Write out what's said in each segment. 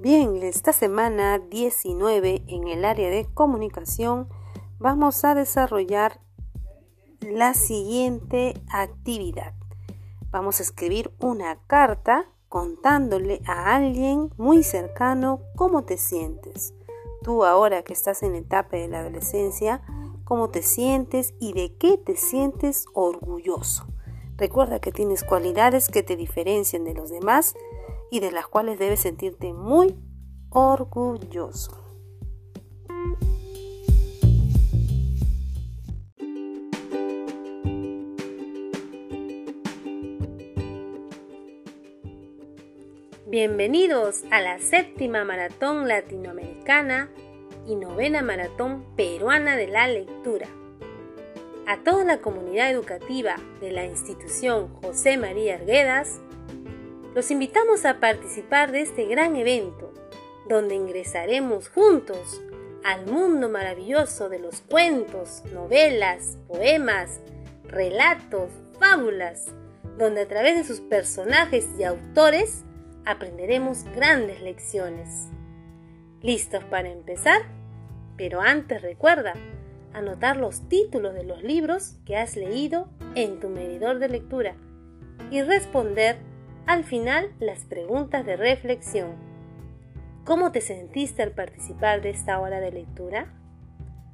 Bien, esta semana 19 en el área de comunicación vamos a desarrollar la siguiente actividad. Vamos a escribir una carta contándole a alguien muy cercano cómo te sientes. Tú ahora que estás en la etapa de la adolescencia, cómo te sientes y de qué te sientes orgulloso. Recuerda que tienes cualidades que te diferencian de los demás y de las cuales debes sentirte muy orgulloso. Bienvenidos a la séptima maratón latinoamericana y novena maratón peruana de la lectura. A toda la comunidad educativa de la institución José María Arguedas, los invitamos a participar de este gran evento, donde ingresaremos juntos al mundo maravilloso de los cuentos, novelas, poemas, relatos, fábulas, donde a través de sus personajes y autores aprenderemos grandes lecciones. ¿Listos para empezar? Pero antes recuerda anotar los títulos de los libros que has leído en tu medidor de lectura y responder al final las preguntas de reflexión. ¿Cómo te sentiste al participar de esta hora de lectura?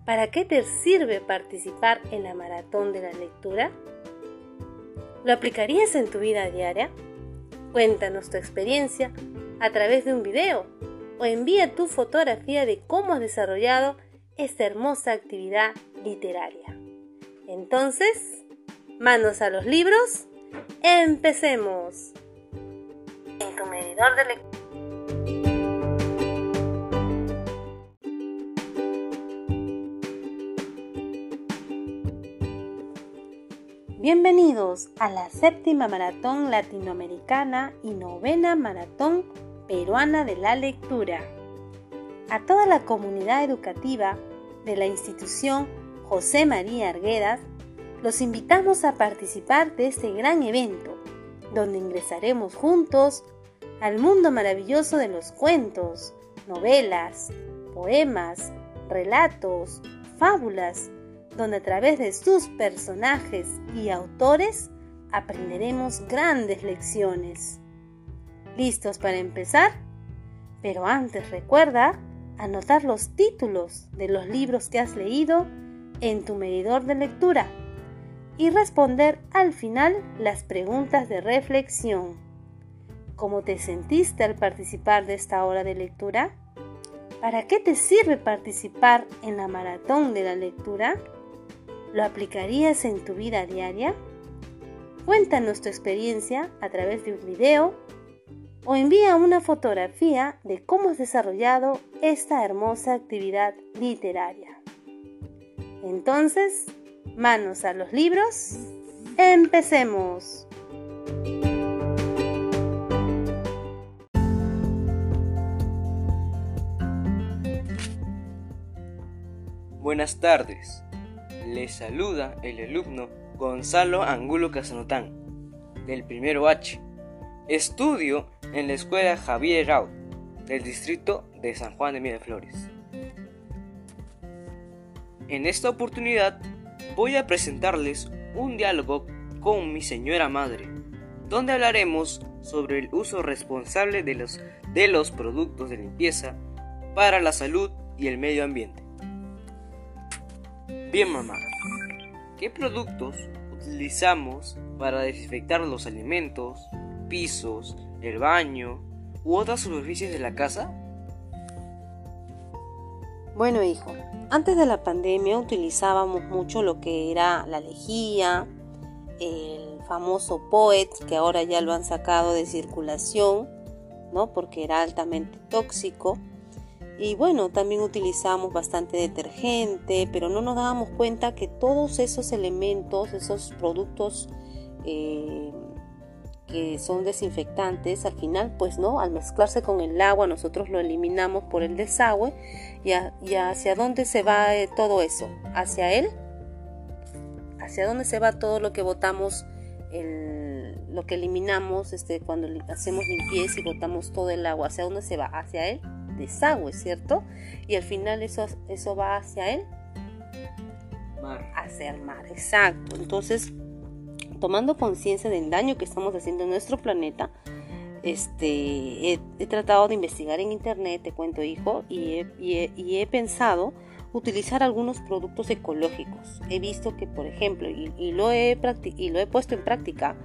¿Para qué te sirve participar en la maratón de la lectura? ¿Lo aplicarías en tu vida diaria? Cuéntanos tu experiencia a través de un video o envía tu fotografía de cómo has desarrollado esta hermosa actividad literaria. Entonces, manos a los libros, empecemos Bienvenidos a la séptima maratón latinoamericana y novena maratón peruana de la lectura. A toda la comunidad educativa de la institución José María Arguedas, los invitamos a participar de este gran evento, donde ingresaremos juntos al mundo maravilloso de los cuentos, novelas, poemas, relatos, fábulas, donde a través de sus personajes y autores aprenderemos grandes lecciones. ¿Listos para empezar? Pero antes recuerda anotar los títulos de los libros que has leído en tu medidor de lectura y responder al final las preguntas de reflexión. ¿Cómo te sentiste al participar de esta hora de lectura? ¿Para qué te sirve participar en la maratón de la lectura? ¿Lo aplicarías en tu vida diaria? Cuéntanos tu experiencia a través de un video o envía una fotografía de cómo has desarrollado esta hermosa actividad literaria. Entonces, manos a los libros, empecemos. Buenas tardes. Les saluda el alumno Gonzalo Angulo Casanotán, del primero H. Estudio en la escuela Javier Raúl, del distrito de San Juan de Miraflores. En esta oportunidad voy a presentarles un diálogo con mi señora madre, donde hablaremos sobre el uso responsable de los, de los productos de limpieza para la salud y el medio ambiente. Bien mamá, ¿qué productos utilizamos para desinfectar los alimentos, pisos, el baño u otras superficies de la casa? Bueno hijo, antes de la pandemia utilizábamos mucho lo que era la lejía, el famoso Poet, que ahora ya lo han sacado de circulación, ¿no? Porque era altamente tóxico. Y bueno, también utilizamos bastante detergente, pero no nos dábamos cuenta que todos esos elementos, esos productos eh, que son desinfectantes, al final, pues no, al mezclarse con el agua, nosotros lo eliminamos por el desagüe. ¿Y, hacia dónde se va eh, todo eso? ¿Hacia él? ¿Hacia dónde se va todo lo que botamos? El, lo que eliminamos este, cuando hacemos limpieza y botamos todo el agua, ¿hacia dónde se va? Hacia el desagüe, ¿cierto? Y al final eso, eso va hacia el mar. Hacia el mar, exacto. Entonces, tomando conciencia del daño que estamos haciendo en nuestro planeta, este, he, tratado de investigar en internet, te cuento hijo, y he, pensado utilizar algunos productos ecológicos. He visto que, por ejemplo, y, lo, he y lo he puesto en práctica,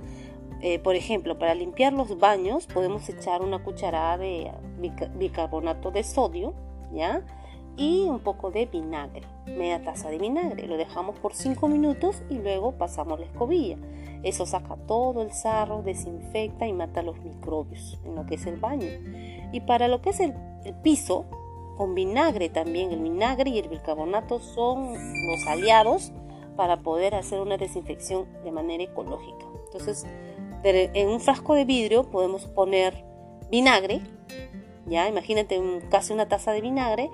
eh, por ejemplo, para limpiar los baños podemos echar una cucharada de bicarbonato de sodio, ¿ya? Y un poco de vinagre, media taza de vinagre. Lo dejamos por 5 minutos y luego pasamos la escobilla. Eso saca todo el sarro, desinfecta y mata los microbios en lo que es el baño. Y para lo que es el, piso, con vinagre también, el vinagre y el bicarbonato son los aliados para poder hacer una desinfección de manera ecológica. Entonces, en un frasco de vidrio podemos poner vinagre, ya imagínate casi una taza de vinagre,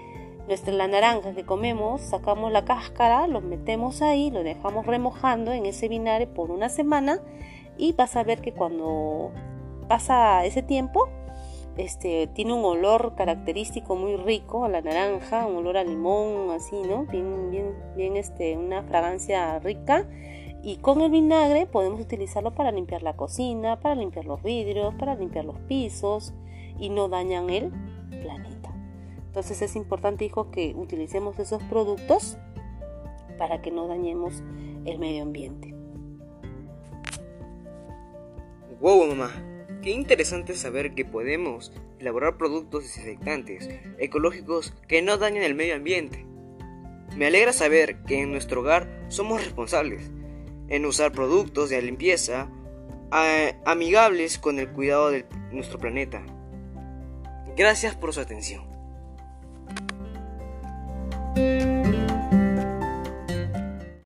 nuestra la naranja que comemos, sacamos la cáscara, lo metemos ahí, lo dejamos remojando en ese vinagre por una semana y vas a ver que cuando pasa ese tiempo, este, tiene un olor característico muy rico a la naranja, un olor a limón, así, ¿no? Bien, bien, bien, este, una fragancia rica. Y con el vinagre podemos utilizarlo para limpiar la cocina, para limpiar los vidrios, para limpiar los pisos y no dañan el planeta. Entonces es importante, hijo, que utilicemos esos productos para que no dañemos el medio ambiente. Wow, mamá. Qué interesante saber que podemos elaborar productos desinfectantes ecológicos que no dañen el medio ambiente. Me alegra saber que en nuestro hogar somos responsables en usar productos de limpieza amigables con el cuidado de nuestro planeta. Gracias por su atención.